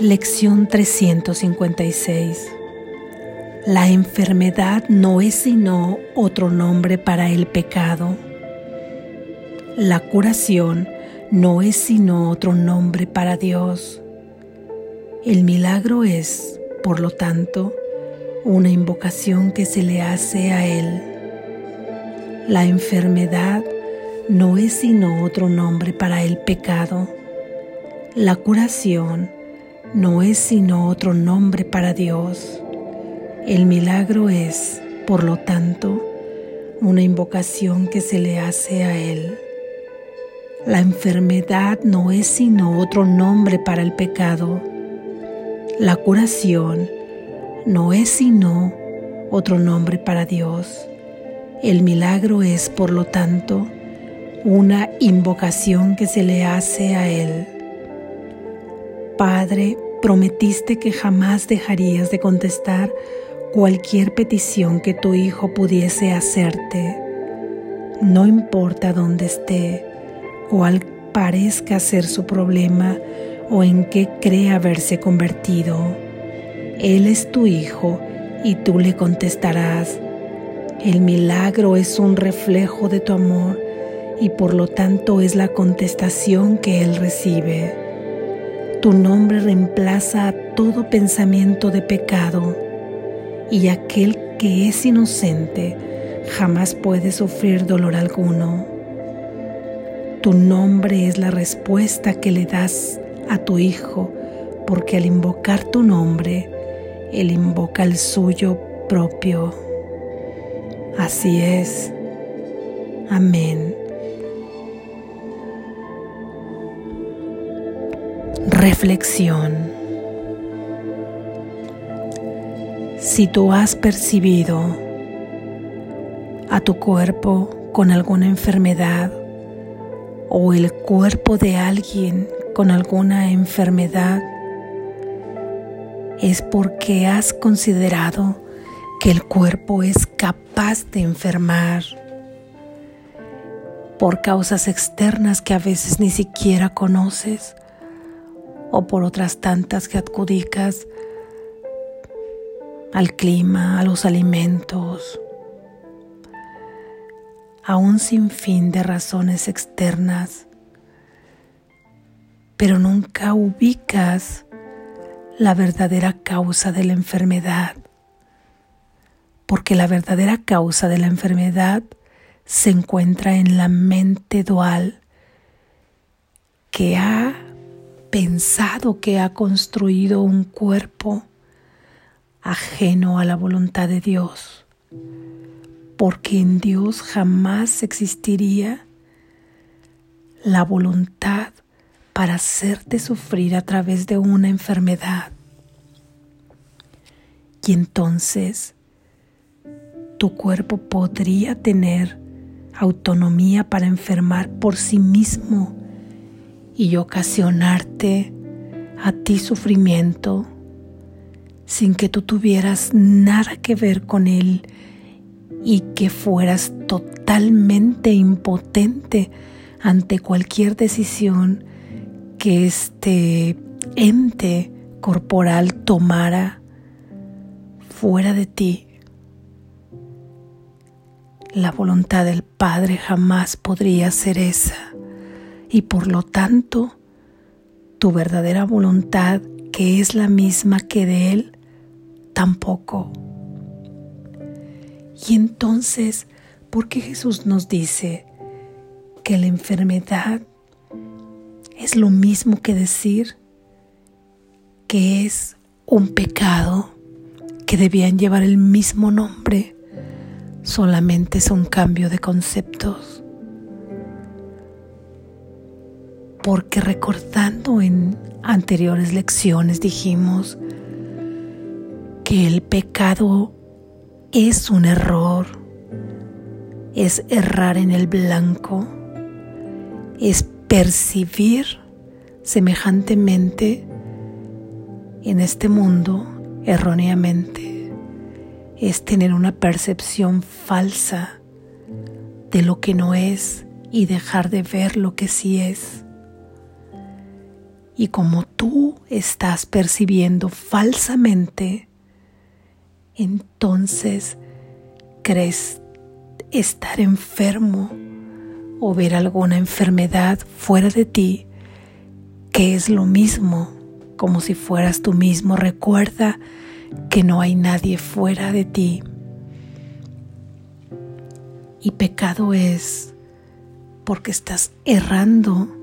Lección 356 La enfermedad no es sino otro nombre para el pecado. La curación no es sino otro nombre para Dios. El milagro es, por lo tanto, una invocación que se le hace a Él. La enfermedad no es sino otro nombre para el pecado. La curación no es sino otro nombre para Dios. El milagro es, por lo tanto, una invocación que se le hace a Él. La enfermedad no es sino otro nombre para el pecado. La curación no es sino otro nombre para Dios. El milagro es, por lo tanto, una invocación que se le hace a Él. Padre, prometiste que jamás dejarías de contestar cualquier petición que tu Hijo pudiese hacerte. No importa dónde esté, cuál parezca ser su problema o en qué cree haberse convertido. Él es tu Hijo y tú le contestarás. El milagro es un reflejo de tu amor y por lo tanto es la contestación que Él recibe. Tu nombre reemplaza a todo pensamiento de pecado y aquel que es inocente jamás puede sufrir dolor alguno. Tu nombre es la respuesta que le das a tu Hijo porque al invocar tu nombre, Él invoca el suyo propio. Así es. Amén. Reflexión. Si tú has percibido a tu cuerpo con alguna enfermedad o el cuerpo de alguien con alguna enfermedad, es porque has considerado que el cuerpo es capaz de enfermar por causas externas que a veces ni siquiera conoces o por otras tantas que adjudicas al clima, a los alimentos, a un sinfín de razones externas, pero nunca ubicas la verdadera causa de la enfermedad, porque la verdadera causa de la enfermedad se encuentra en la mente dual que ha pensado que ha construido un cuerpo ajeno a la voluntad de Dios, porque en Dios jamás existiría la voluntad para hacerte sufrir a través de una enfermedad. Y entonces tu cuerpo podría tener autonomía para enfermar por sí mismo y ocasionarte a ti sufrimiento sin que tú tuvieras nada que ver con él y que fueras totalmente impotente ante cualquier decisión que este ente corporal tomara fuera de ti. La voluntad del Padre jamás podría ser esa y por lo tanto tu verdadera voluntad, que es la misma que de Él, tampoco. Y entonces, ¿por qué Jesús nos dice que la enfermedad es lo mismo que decir que es un pecado, que debían llevar el mismo nombre, solamente es un cambio de conceptos? Porque recordando en anteriores lecciones dijimos que el pecado es un error, es errar en el blanco, es percibir semejantemente en este mundo erróneamente, es tener una percepción falsa de lo que no es y dejar de ver lo que sí es. Y como tú estás percibiendo falsamente, entonces crees estar enfermo o ver alguna enfermedad fuera de ti, que es lo mismo, como si fueras tú mismo. Recuerda que no hay nadie fuera de ti. Y pecado es porque estás errando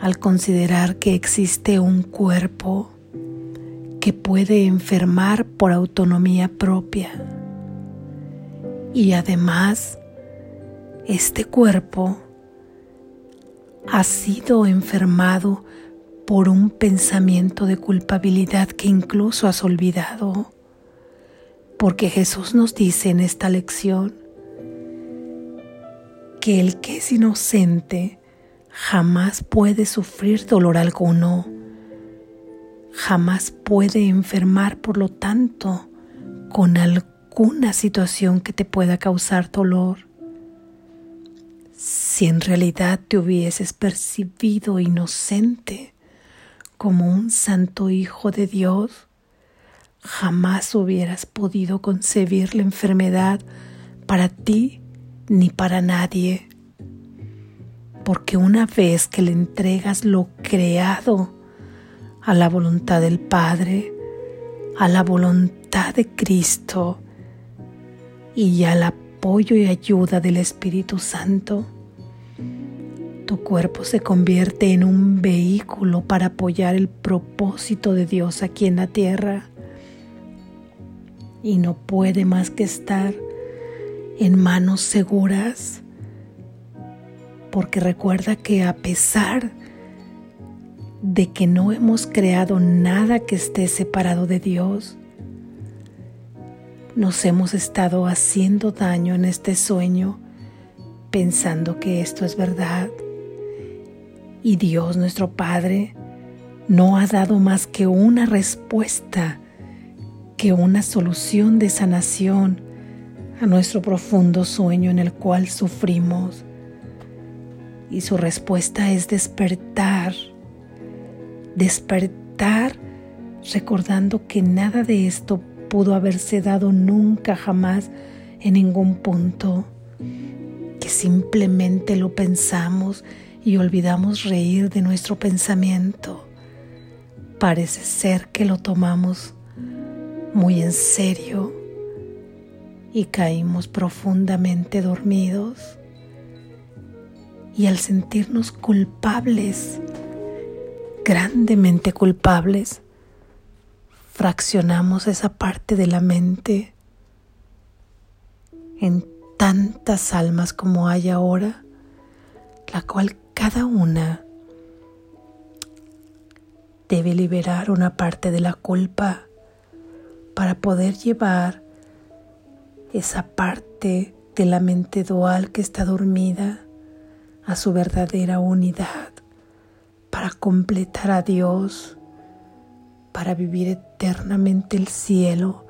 al considerar que existe un cuerpo que puede enfermar por autonomía propia. Y además, este cuerpo ha sido enfermado por un pensamiento de culpabilidad que incluso has olvidado. Porque Jesús nos dice en esta lección que el que es inocente jamás puede sufrir dolor alguno, jamás puede enfermar, por lo tanto, con alguna situación que te pueda causar dolor. Si en realidad te hubieses percibido inocente como un santo hijo de Dios, jamás hubieras podido concebir la enfermedad para ti ni para nadie porque una vez que le entregas lo creado a la voluntad del Padre, a la voluntad de Cristo y al apoyo y ayuda del Espíritu Santo, tu cuerpo se convierte en un vehículo para apoyar el propósito de Dios aquí en la tierra. Y no puede más que estar en manos seguras porque recuerda que a pesar de que no hemos creado nada que esté separado de Dios, nos hemos estado haciendo daño en este sueño pensando que esto es verdad. Y Dios nuestro Padre no ha dado más que una respuesta, que una solución de sanación a nuestro profundo sueño en el cual sufrimos y su respuesta es despertar, despertar recordando que nada de esto pudo haberse dado nunca jamás en ningún punto, que simplemente lo pensamos y olvidamos reír de nuestro pensamiento. Parece ser que lo tomamos muy en serio y caímos profundamente dormidos y al sentirnos culpables, grandemente culpables, fraccionamos esa parte de la mente en tantas almas como hay ahora, la cual cada una debe liberar una parte de la culpa para poder llevar esa parte de la mente dual que está dormida a su verdadera unidad, para completar a Dios, para vivir eternamente el cielo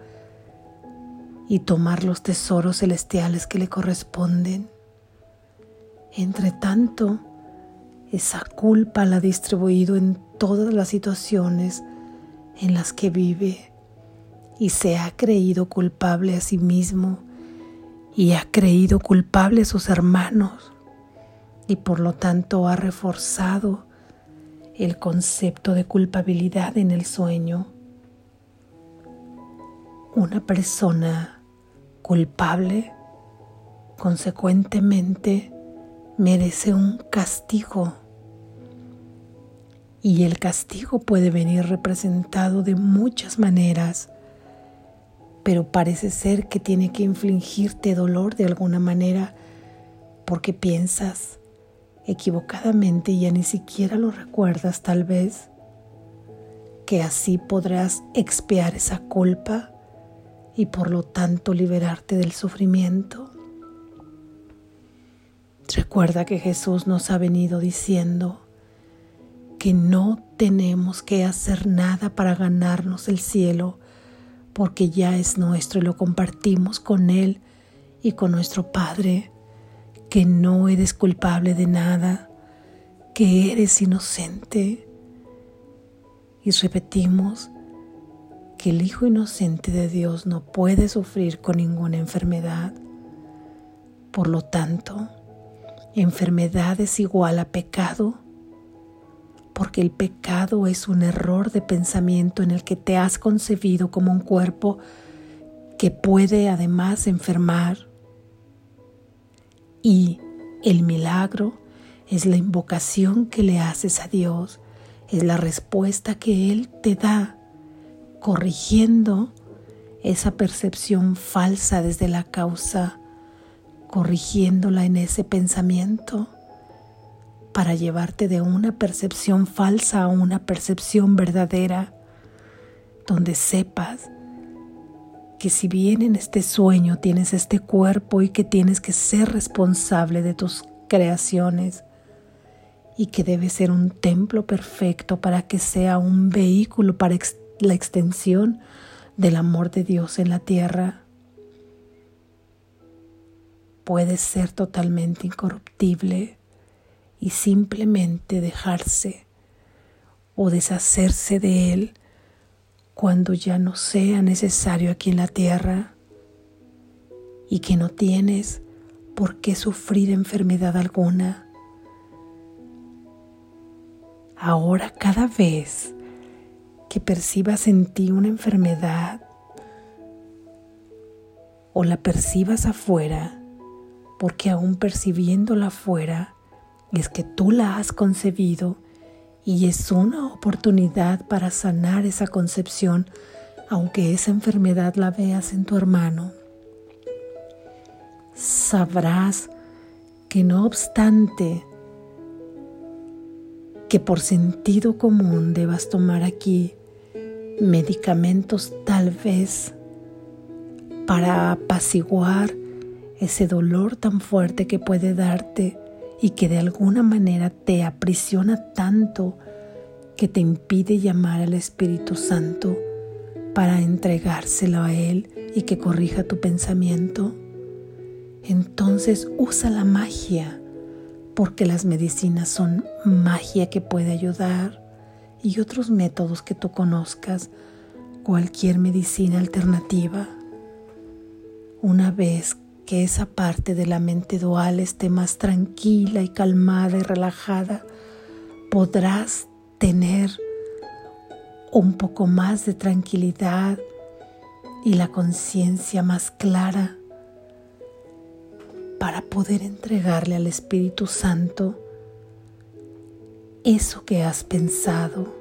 y tomar los tesoros celestiales que le corresponden. Entre tanto, esa culpa la ha distribuido en todas las situaciones en las que vive y se ha creído culpable a sí mismo y ha creído culpable a sus hermanos y por lo tanto ha reforzado el concepto de culpabilidad en el sueño. Una persona culpable consecuentemente merece un castigo y el castigo puede venir representado de muchas maneras, pero parece ser que tiene que infligirte dolor de alguna manera porque piensas equivocadamente ya ni siquiera lo recuerdas tal vez, que así podrás expiar esa culpa y por lo tanto liberarte del sufrimiento. Recuerda que Jesús nos ha venido diciendo que no tenemos que hacer nada para ganarnos el cielo, porque ya es nuestro y lo compartimos con Él y con nuestro Padre que no eres culpable de nada, que eres inocente y repetimos que el Hijo inocente de Dios no puede sufrir con ninguna enfermedad. Por lo tanto, enfermedad es igual a pecado, porque el pecado es un error de pensamiento en el que te has concebido como un cuerpo que puede además enfermar. Y el milagro es la invocación que le haces a Dios es la respuesta que Él te da, corrigiendo esa percepción falsa desde la causa, corrigiéndola en ese pensamiento para llevarte de una percepción falsa a una percepción verdadera, donde sepas que si bien en este sueño tienes este cuerpo y que tienes que ser responsable de tus creaciones, y que debe ser un templo perfecto para que sea un vehículo para la extensión del amor de Dios en la tierra. Puede ser totalmente incorruptible y simplemente dejarse o deshacerse de él cuando ya no sea necesario aquí en la tierra y que no tienes por qué sufrir enfermedad alguna. Ahora cada vez que percibas en ti una enfermedad o la percibas afuera, porque aún percibiéndola afuera es que tú la has concebido y es una oportunidad para sanar esa concepción, aunque esa enfermedad la veas en tu hermano. Sabrás que no obstante que por sentido común debas tomar aquí medicamentos tal vez para apaciguar ese dolor tan fuerte que puede darte y que de alguna manera te aprisiona tanto que te impide llamar al Espíritu Santo para entregárselo a Él y que corrija tu pensamiento. Entonces usa la magia porque las medicinas son magia que puede ayudar y otros métodos que tú conozcas, cualquier medicina alternativa. Una vez que esa parte de la mente dual esté más tranquila y calmada y relajada, podrás tener un poco más de tranquilidad y la conciencia más clara para poder entregarle al Espíritu Santo eso que has pensado,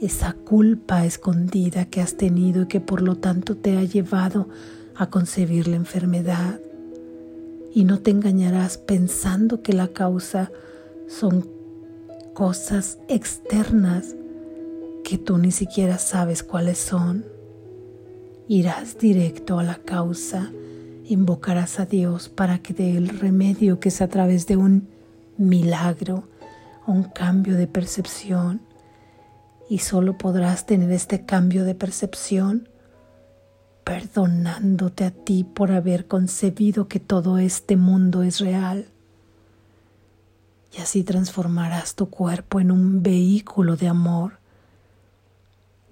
esa culpa escondida que has tenido y que por lo tanto te ha llevado a concebir la enfermedad. Y no te engañarás pensando que la causa son cosas externas que tú ni siquiera sabes cuáles son. Irás directo a la causa invocarás a Dios para que dé el remedio que es a través de un milagro, un cambio de percepción. Y solo podrás tener este cambio de percepción perdonándote a ti por haber concebido que todo este mundo es real. Y así transformarás tu cuerpo en un vehículo de amor.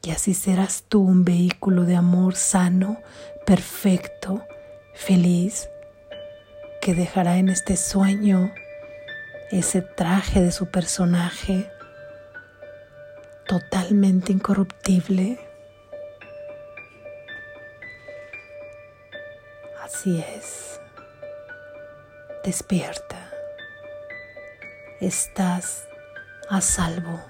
Y así serás tú un vehículo de amor sano, perfecto, feliz que dejará en este sueño ese traje de su personaje totalmente incorruptible. Es. Despierta. Estás a salvo.